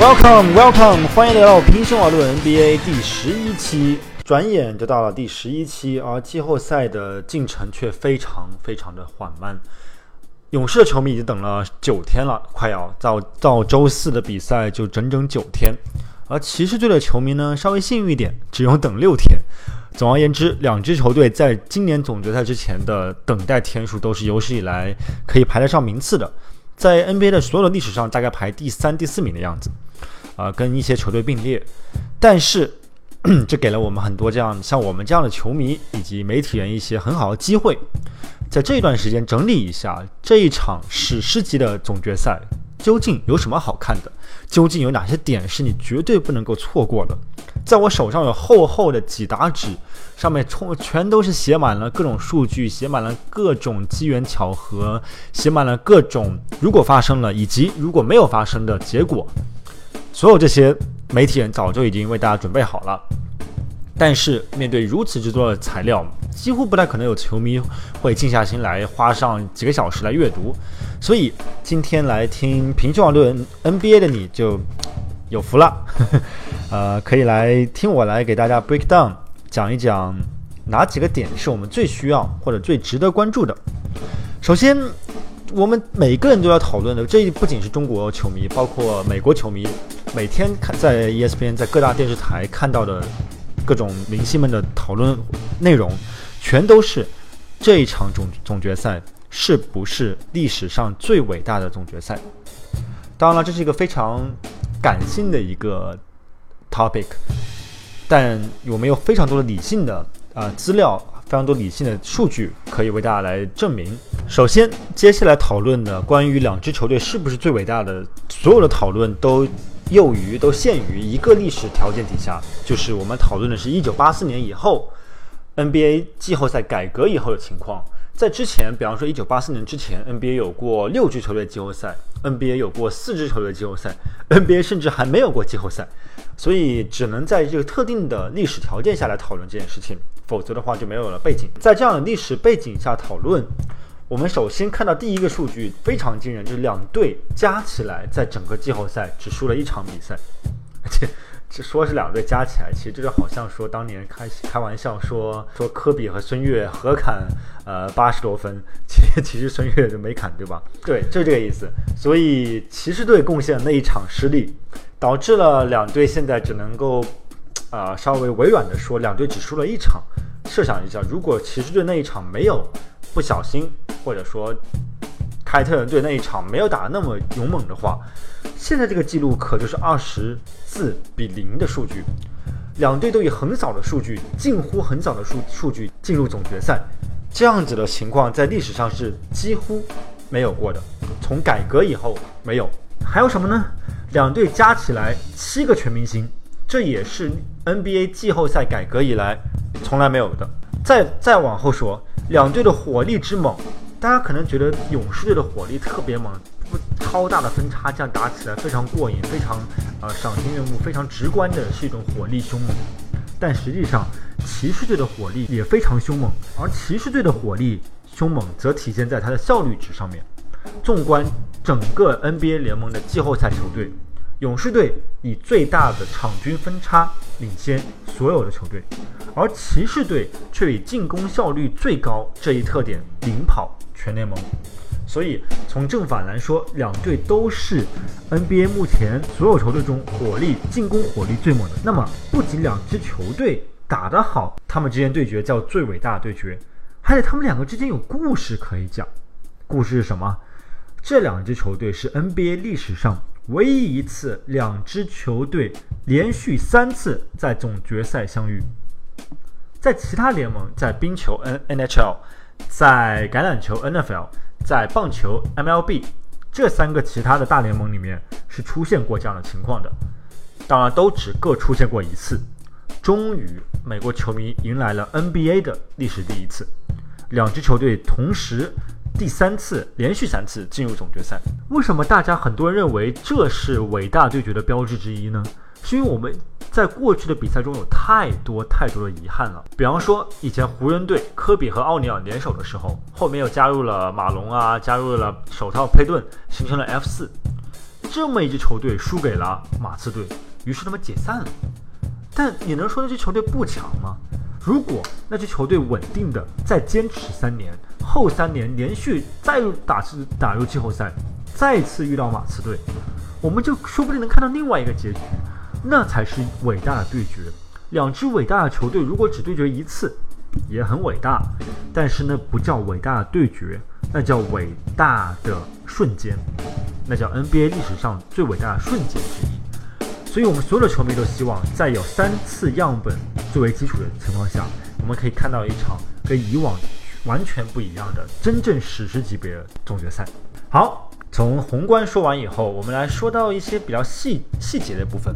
Welcome, welcome，欢迎来到平行网络 NBA 第十一期。转眼就到了第十一期，而季后赛的进程却非常非常的缓慢。勇士的球迷已经等了九天了，快要到到周四的比赛就整整九天。而骑士队的球迷呢，稍微幸运一点，只用等六天。总而言之，两支球队在今年总决赛之前的等待天数都是有史以来可以排得上名次的，在 NBA 的所有的历史上，大概排第三、第四名的样子。啊，跟一些球队并列，但是 这给了我们很多这样像我们这样的球迷以及媒体人一些很好的机会，在这一段时间整理一下这一场史诗级的总决赛究竟有什么好看的，究竟有哪些点是你绝对不能够错过的。在我手上有厚厚的几沓纸，上面充全都是写满了各种数据，写满了各种机缘巧合，写满了各种如果发生了以及如果没有发生的结果。所有这些媒体人早就已经为大家准备好了，但是面对如此之多的材料，几乎不太可能有球迷会静下心来花上几个小时来阅读。所以今天来听平均网论 NBA 的你就有福了，呃，可以来听我来给大家 break down，讲一讲哪几个点是我们最需要或者最值得关注的。首先。我们每个人都要讨论的，这不仅是中国球迷，包括美国球迷，每天看在 ESPN 在各大电视台看到的各种明星们的讨论内容，全都是这一场总总决赛是不是历史上最伟大的总决赛？当然了，这是一个非常感性的一个 topic，但我们有非常多的理性的啊资料。非常多理性的数据可以为大家来证明。首先，接下来讨论的关于两支球队是不是最伟大的，所有的讨论都囿于都限于一个历史条件底下，就是我们讨论的是一九八四年以后 NBA 季后赛改革以后的情况。在之前，比方说一九八四年之前，NBA 有过六支球队季后赛，NBA 有过四支球队季后赛，NBA 甚至还没有过季后赛，所以只能在这个特定的历史条件下来讨论这件事情，否则的话就没有了背景。在这样的历史背景下讨论，我们首先看到第一个数据非常惊人，就是两队加起来在整个季后赛只输了一场比赛，而且。这说是两队加起来，其实这就好像说当年开开玩笑说说科比和孙悦合砍呃八十多分，其实其实孙悦就没砍对吧？对，就这个意思。所以骑士队贡献那一场失利，导致了两队现在只能够啊稍微委婉的说，两队只输了一场。设想一下，如果骑士队那一场没有不小心，或者说凯特人队那一场没有打那么勇猛的话。现在这个记录可就是二十四比零的数据，两队都以很少的数据，近乎很少的数数据进入总决赛，这样子的情况在历史上是几乎没有过的，从改革以后没有。还有什么呢？两队加起来七个全明星，这也是 NBA 季后赛改革以来从来没有的。再再往后说，两队的火力之猛，大家可能觉得勇士队的火力特别猛。不超大的分差，这样打起来非常过瘾，非常呃赏心悦目，非常直观的是一种火力凶猛。但实际上，骑士队的火力也非常凶猛，而骑士队的火力凶猛则体现在它的效率值上面。纵观整个 NBA 联盟的季后赛球队，勇士队以最大的场均分差领先所有的球队，而骑士队却以进攻效率最高这一特点领跑全联盟。所以从正反来说，两队都是 NBA 目前所有球队中火力、进攻火力最猛的。那么，不仅两支球队打得好，他们之间对决叫最伟大的对决，还得他们两个之间有故事可以讲。故事是什么？这两支球队是 NBA 历史上唯一一次两支球队连续三次在总决赛相遇。在其他联盟，在冰球 N NHL，在橄榄球 NFL。在棒球 MLB 这三个其他的大联盟里面是出现过这样的情况的，当然都只各出现过一次。终于，美国球迷迎来了 NBA 的历史第一次，两支球队同时第三次连续三次进入总决赛。为什么大家很多人认为这是伟大对决的标志之一呢？是因为我们。在过去的比赛中有太多太多的遗憾了，比方说以前湖人队科比和奥尼尔联手的时候，后面又加入了马龙啊，加入了手套佩顿，形成了 F 四。这么一支球队输给了马刺队，于是他们解散了。但你能说那支球队不强吗？如果那支球队稳定的再坚持三年，后三年连续再打次打入季后赛，再次遇到马刺队，我们就说不定能看到另外一个结局，那才是伟大的对决。两支伟大的球队如果只对决一次，也很伟大，但是那不叫伟大的对决，那叫伟大的瞬间，那叫 NBA 历史上最伟大的瞬间之一。所以，我们所有的球迷都希望，在有三次样本作为基础的情况下，我们可以看到一场跟以往完全不一样的真正史诗级别的总决赛。好，从宏观说完以后，我们来说到一些比较细细节的部分。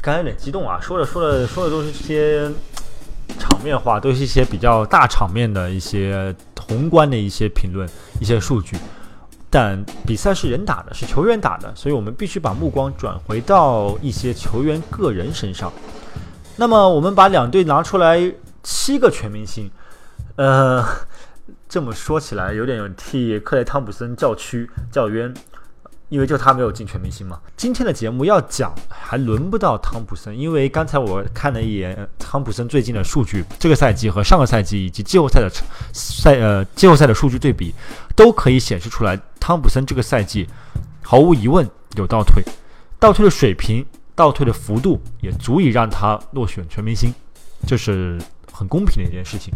刚才有点激动啊，说着说着说的都是些场面话，都是一些比较大场面的一些宏观的一些评论、一些数据。但比赛是人打的，是球员打的，所以我们必须把目光转回到一些球员个人身上。那么，我们把两队拿出来，七个全明星。呃，这么说起来，有点替克雷·汤普森叫屈叫冤。因为就他没有进全明星嘛。今天的节目要讲，还轮不到汤普森，因为刚才我看了一眼汤普森最近的数据，这个赛季和上个赛季以及季后赛的赛呃季后赛的数据对比，都可以显示出来，汤普森这个赛季毫无疑问有倒退，倒退的水平、倒退的幅度也足以让他落选全明星，就是很公平的一件事情。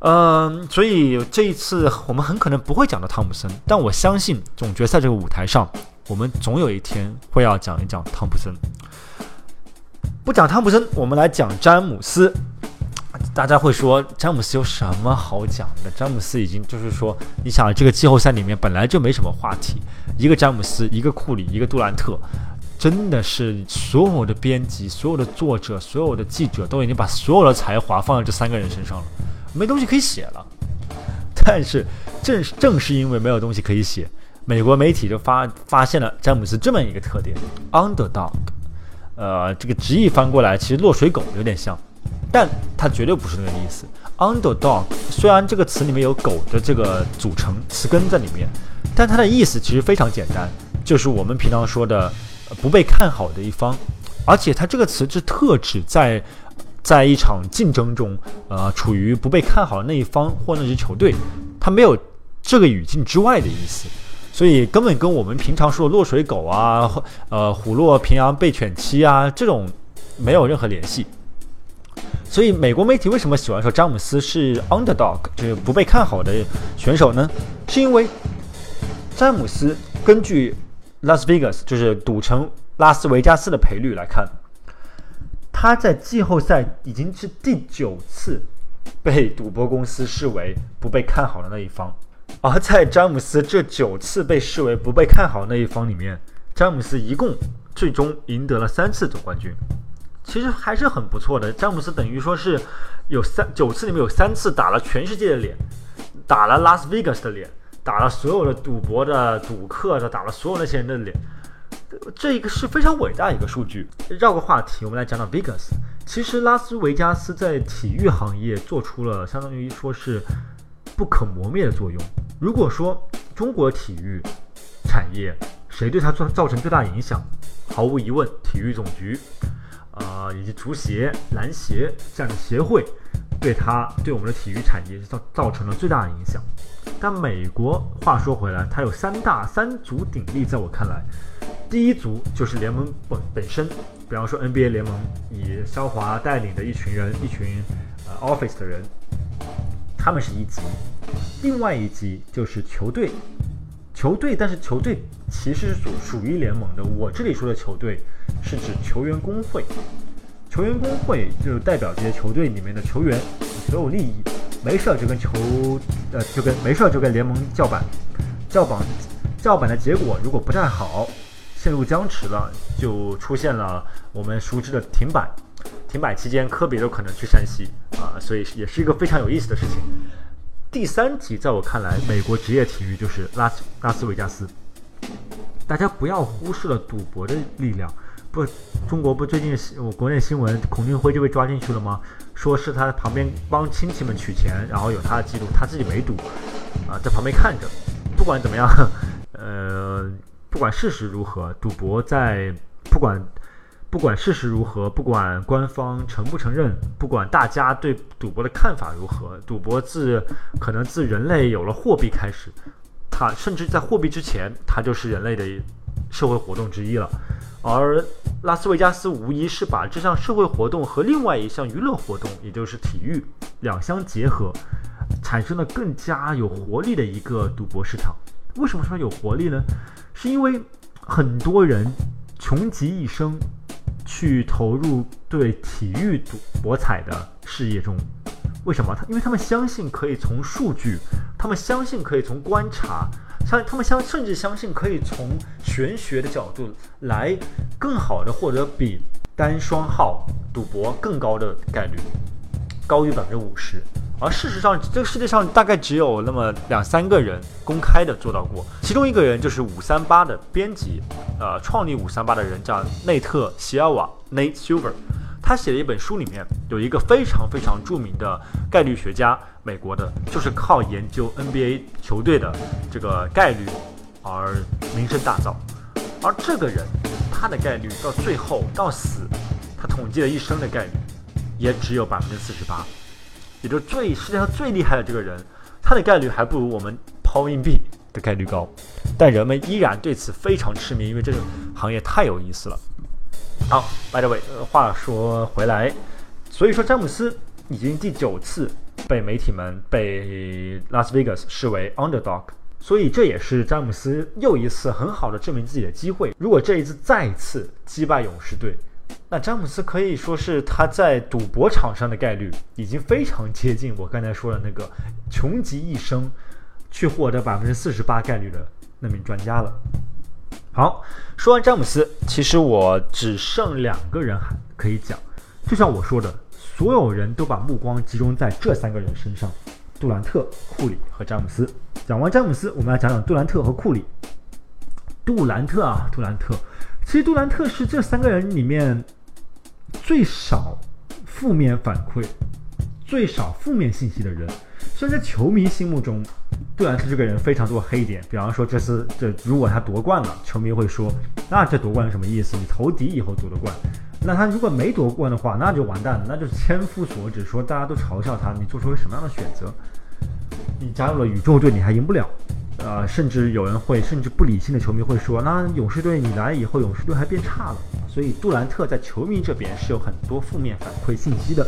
嗯，所以这一次我们很可能不会讲到汤普森，但我相信总决赛这个舞台上，我们总有一天会要讲一讲汤普森。不讲汤普森，我们来讲詹姆斯。大家会说詹姆斯有什么好讲的？詹姆斯已经就是说，你想这个季后赛里面本来就没什么话题，一个詹姆斯，一个库里，一个杜兰特，真的是所有的编辑、所有的作者、所有的记者都已经把所有的才华放在这三个人身上了。没东西可以写了，但是正正是因为没有东西可以写，美国媒体就发发现了詹姆斯这么一个特点：underdog。呃，这个直译翻过来其实落水狗有点像，但它绝对不是那个意思。underdog 虽然这个词里面有狗的这个组成词根在里面，但它的意思其实非常简单，就是我们平常说的不被看好的一方，而且它这个词是特指在。在一场竞争中，呃，处于不被看好的那一方或那支球队，他没有这个语境之外的意思，所以根本跟我们平常说的落水狗啊，呃，虎落平阳被犬欺啊这种没有任何联系。所以美国媒体为什么喜欢说詹姆斯是 underdog，就是不被看好的选手呢？是因为詹姆斯根据拉斯维加斯，就是赌城拉斯维加斯的赔率来看。他在季后赛已经是第九次被赌博公司视为不被看好的那一方，而在詹姆斯这九次被视为不被看好的那一方里面，詹姆斯一共最终赢得了三次总冠军，其实还是很不错的。詹姆斯等于说是有三九次里面有三次打了全世界的脸，打了拉斯维加斯的脸，打了所有的赌博的赌客的，打了所有那些人的脸。这一个是非常伟大一个数据。绕个话题，我们来讲讲 Vegas。其实拉斯维加斯在体育行业做出了相当于说是不可磨灭的作用。如果说中国体育产业谁对它造造成最大影响，毫无疑问，体育总局啊以及足协、篮协这样的协会对它对我们的体育产业造造成了最大的影响。但美国话说回来，它有三大三足鼎立，在我看来。第一足就是联盟本本身，比方说 NBA 联盟以肖华带领的一群人，一群呃 Office 的人，他们是一级。另外一级就是球队，球队，但是球队其实是属属于联盟的。我这里说的球队是指球员工会，球员工会就是代表这些球队里面的球员所有利益，没事就跟球呃就跟没事就跟联盟叫板，叫板叫板的结果如果不太好。陷入僵持了，就出现了我们熟知的停摆。停摆期间，科比都可能去山西啊，所以也是一个非常有意思的事情。第三题，在我看来，美国职业体育就是拉斯拉斯维加斯。大家不要忽视了赌博的力量。不，中国不最近我国内新闻，孔令辉就被抓进去了吗？说是他旁边帮亲戚们取钱，然后有他的记录，他自己没赌啊，在旁边看着。不管怎么样，呃。不管事实如何，赌博在不管不管事实如何，不管官方承不承认，不管大家对赌博的看法如何，赌博自可能自人类有了货币开始，它甚至在货币之前，它就是人类的社会活动之一了。而拉斯维加斯无疑是把这项社会活动和另外一项娱乐活动，也就是体育两相结合，产生了更加有活力的一个赌博市场。为什么说有活力呢？是因为很多人穷极一生去投入对体育赌博彩的事业中。为什么？他因为他们相信可以从数据，他们相信可以从观察。相他们相甚至相信可以从玄学的角度来更好的获得比单双号赌博更高的概率，高于百分之五十。而事实上，这个世界上大概只有那么两三个人公开的做到过，其中一个人就是五三八的编辑，呃，创立五三八的人叫内特·席尔瓦 （Nate Silver）。他写的一本书里面有一个非常非常著名的概率学家，美国的，就是靠研究 NBA 球队的这个概率而名声大噪。而这个人，他的概率到最后到死，他统计了一生的概率，也只有百分之四十八，也就是最世界上最厉害的这个人，他的概率还不如我们抛硬币的概率高。但人们依然对此非常痴迷，因为这个行业太有意思了。好，by the way，话说回来，所以说詹姆斯已经第九次被媒体们被拉斯维加斯视为 underdog，所以这也是詹姆斯又一次很好的证明自己的机会。如果这一次再一次击败勇士队，那詹姆斯可以说是他在赌博场上的概率已经非常接近我刚才说的那个穷极一生去获得百分之四十八概率的那名专家了。好，说完詹姆斯，其实我只剩两个人还可以讲。就像我说的，所有人都把目光集中在这三个人身上：杜兰特、库里和詹姆斯。讲完詹姆斯，我们来讲讲杜兰特和库里。杜兰特啊，杜兰特，其实杜兰特是这三个人里面最少负面反馈、最少负面信息的人。虽然在球迷心目中，杜兰特这个人非常多黑点，比方说这次这如果他夺冠了，球迷会说，那这夺冠是什么意思？你投敌以后夺的冠，那他如果没夺冠的话，那就完蛋了，那就千夫所指，说大家都嘲笑他，你做出了什么样的选择？你加入了宇宙队，你还赢不了，呃，甚至有人会，甚至不理性的球迷会说，那勇士队你来以后，勇士队还变差了。所以杜兰特在球迷这边是有很多负面反馈信息的，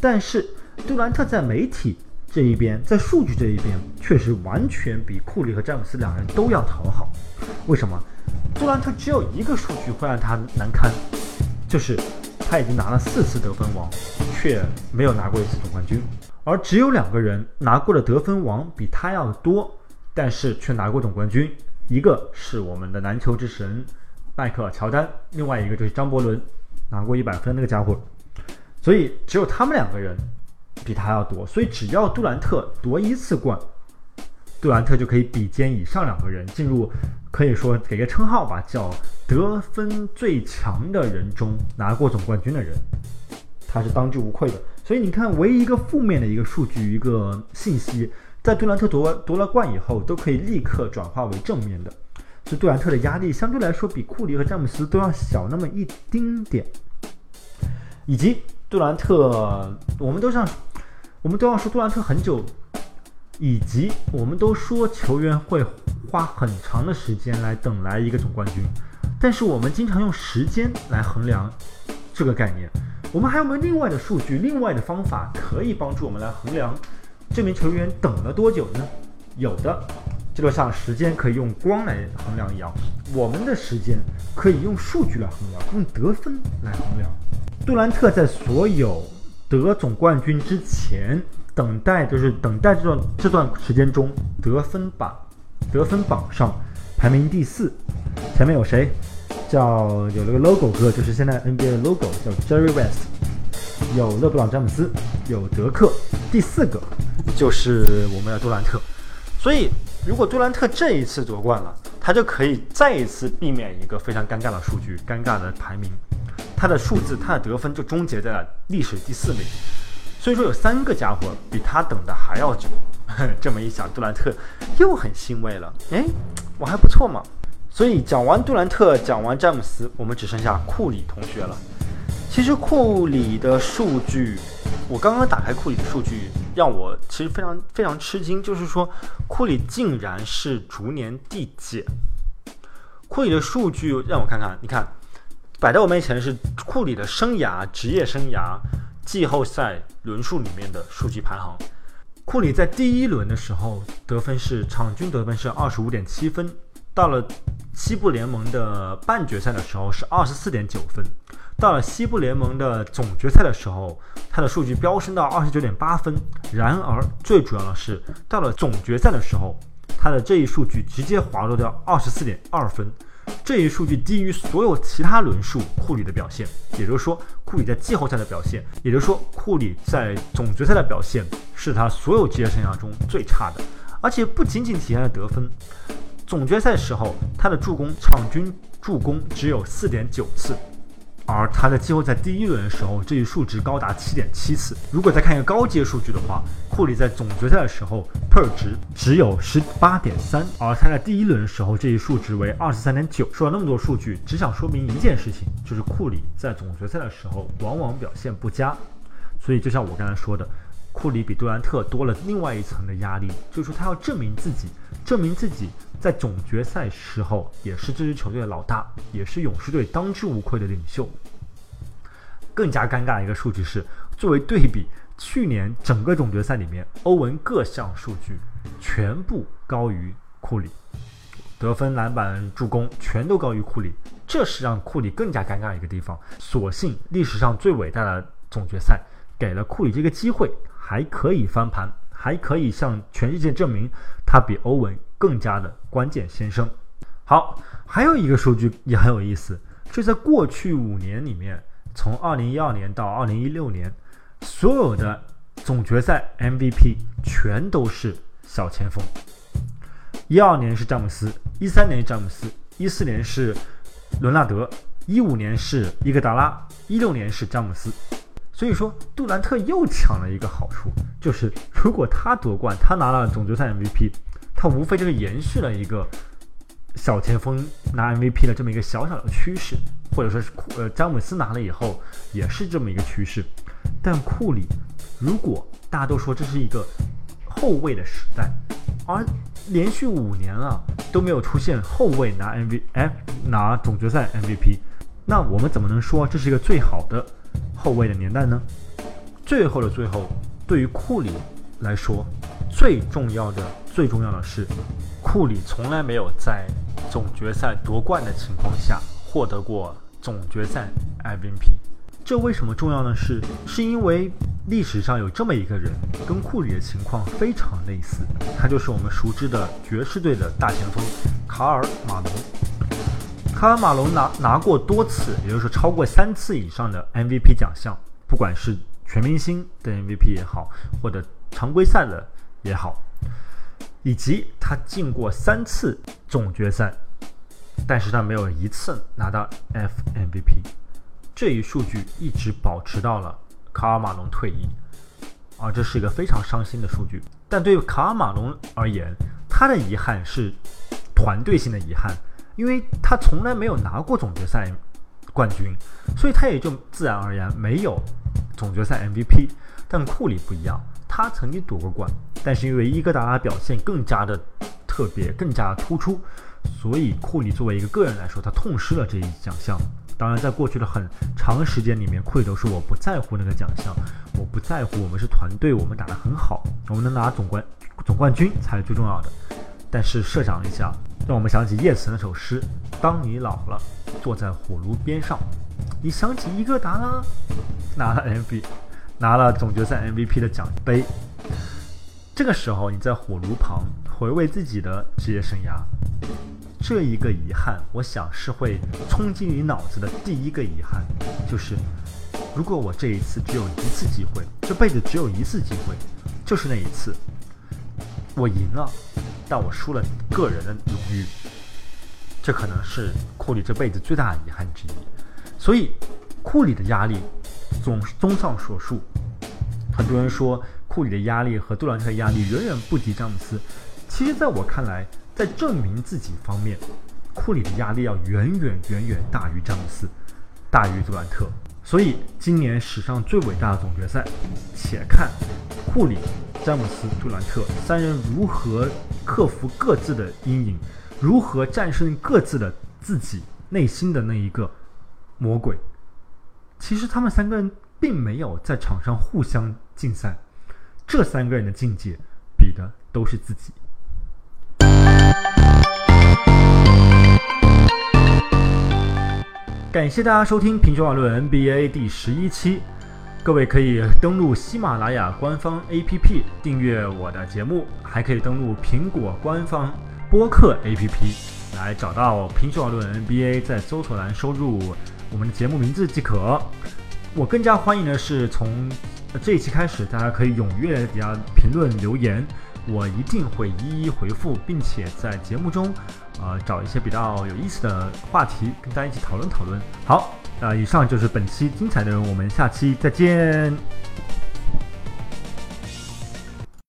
但是杜兰特在媒体。这一边在数据这一边，确实完全比库里和詹姆斯两人都要讨好。为什么？杜兰特只有一个数据会让他难堪，就是他已经拿了四次得分王，却没有拿过一次总冠军。而只有两个人拿过的得分王比他要多，但是却拿过总冠军。一个是我们的篮球之神迈克尔乔丹，另外一个就是张伯伦，拿过一百分那个家伙。所以只有他们两个人。比他要多，所以只要杜兰特夺一次冠，杜兰特就可以比肩以上两个人，进入可以说给个称号吧，叫得分最强的人中拿过总冠军的人，他是当之无愧的。所以你看，唯一一个负面的一个数据、一个信息，在杜兰特夺夺了冠以后，都可以立刻转化为正面的。所以杜兰特的压力相对来说比库里和詹姆斯都要小那么一丁点，以及杜兰特，我们都像。我们都要说杜兰特很久，以及我们都说球员会花很长的时间来等来一个总冠军，但是我们经常用时间来衡量这个概念。我们还有没有另外的数据、另外的方法可以帮助我们来衡量这名球员等了多久呢？有的，就像时间可以用光来衡量一样，我们的时间可以用数据来衡量，用得分来衡量。杜兰特在所有。得总冠军之前，等待就是等待这段这段时间中得分榜得分榜上排名第四，前面有谁？叫有了个 logo 哥，就是现在 NBA 的 logo，叫 Jerry West，有勒布朗詹姆斯，有德克，第四个就是我们的杜兰特。所以，如果杜兰特这一次夺冠了，他就可以再一次避免一个非常尴尬的数据，尴尬的排名。他的数字，他的得分就终结在了历史第四名，所以说有三个家伙比他等的还要久。这么一想，杜兰特又很欣慰了。哎，我还不错嘛。所以讲完杜兰特，讲完詹姆斯，我们只剩下库里同学了。其实库里的数据，我刚刚打开库里的数据，让我其实非常非常吃惊，就是说库里竟然是逐年递减。库里的数据让我看看，你看摆在我面前的是库里的生涯职业生涯季后赛轮数里面的数据排行。库里在第一轮的时候得分是场均得分是二十五点七分，到了西部联盟的半决赛的时候是二十四点九分。到了西部联盟的总决赛的时候，他的数据飙升到二十九点八分。然而，最主要的是，到了总决赛的时候，他的这一数据直接滑落到二十四点二分。这一数据低于所有其他轮数库里的表现，也就是说，库里在季后赛的表现，也就是说，库里在总决赛的表现是他所有职业生涯中最差的。而且不仅仅体现在得分，总决赛时候他的助攻场均助攻只有四点九次。而他在季后赛第一轮的时候，这一数值高达七点七次。如果再看一个高阶数据的话，库里在总决赛的时候 per 值只有十八点三，而他在第一轮的时候，这一数值为二十三点九。说了那么多数据，只想说明一件事情，就是库里在总决赛的时候往往表现不佳。所以就像我刚才说的。库里比杜兰特多了另外一层的压力，就是说他要证明自己，证明自己在总决赛时候也是这支球队的老大，也是勇士队当之无愧的领袖。更加尴尬的一个数据是，作为对比，去年整个总决赛里面，欧文各项数据全部高于库里，得分、篮板、助攻全都高于库里，这是让库里更加尴尬的一个地方。所幸历史上最伟大的总决赛给了库里这个机会。还可以翻盘，还可以向全世界证明他比欧文更加的关键先生。好，还有一个数据也很有意思，就在过去五年里面，从二零一二年到二零一六年，所有的总决赛 MVP 全都是小前锋。一二年是詹姆斯，一三年詹姆斯，一四年是伦纳德，一五年是伊戈达拉，一六年是詹姆斯。所以说，杜兰特又抢了一个好处，就是如果他夺冠，他拿了总决赛 MVP，他无非就是延续了一个小前锋拿 MVP 的这么一个小小的趋势，或者说是库呃詹姆斯拿了以后也是这么一个趋势。但库里，如果大家都说这是一个后卫的时代，而连续五年了都没有出现后卫拿 MVP 拿总决赛 MVP，那我们怎么能说这是一个最好的？后卫的年代呢？最后的最后，对于库里来说，最重要的、最重要的是，库里从来没有在总决赛夺冠的情况下获得过总决赛 MVP。这为什么重要呢？是是因为历史上有这么一个人，跟库里的情况非常类似，他就是我们熟知的爵士队的大前锋卡尔马龙。卡尔马龙拿拿过多次，也就是超过三次以上的 MVP 奖项，不管是全明星的 MVP 也好，或者常规赛的也好，以及他进过三次总决赛，但是他没有一次拿到 FMVP，这一数据一直保持到了卡尔马龙退役，啊，这是一个非常伤心的数据。但对于卡尔马龙而言，他的遗憾是团队性的遗憾。因为他从来没有拿过总决赛冠军，所以他也就自然而然没有总决赛 MVP。但库里不一样，他曾经夺过冠，但是因为伊戈达拉表现更加的特别、更加突出，所以库里作为一个个人来说，他痛失了这一奖项。当然，在过去的很长时间里面，库里都说我不在乎那个奖项，我不在乎，我们是团队，我们打得很好，我们能拿总冠总冠军才是最重要的。但是设想一下。让我们想起叶慈那首诗：“当你老了，坐在火炉边上，你想起伊戈达拉拿了 MVP，拿了总决赛 MVP 的奖杯。这个时候你在火炉旁回味自己的职业生涯，这一个遗憾，我想是会冲击你脑子的第一个遗憾，就是如果我这一次只有一次机会，这辈子只有一次机会，就是那一次，我赢了。”但我输了个人的荣誉，这可能是库里这辈子最大的遗憾之一。所以，库里的压力，总综上所述，很多人说库里的压力和杜兰特的压力远远不及詹姆斯。其实，在我看来，在证明自己方面，库里的压力要远远远远大于詹姆斯，大于杜兰特。所以今年史上最伟大的总决赛，且看库里、詹姆斯、杜兰特三人如何克服各自的阴影，如何战胜各自的自己内心的那一个魔鬼。其实他们三个人并没有在场上互相竞赛，这三个人的境界比的都是自己。感谢大家收听《平球网论 NBA》第十一期。各位可以登录喜马拉雅官方 APP 订阅我的节目，还可以登录苹果官方播客 APP 来找到《平球网论 NBA》，在搜索栏输入我们的节目名字即可。我更加欢迎的是，从这一期开始，大家可以踊跃底下评论留言。我一定会一一回复，并且在节目中，呃，找一些比较有意思的话题跟大家一起讨论讨论。好，那以上就是本期精彩内容，我们下期再见。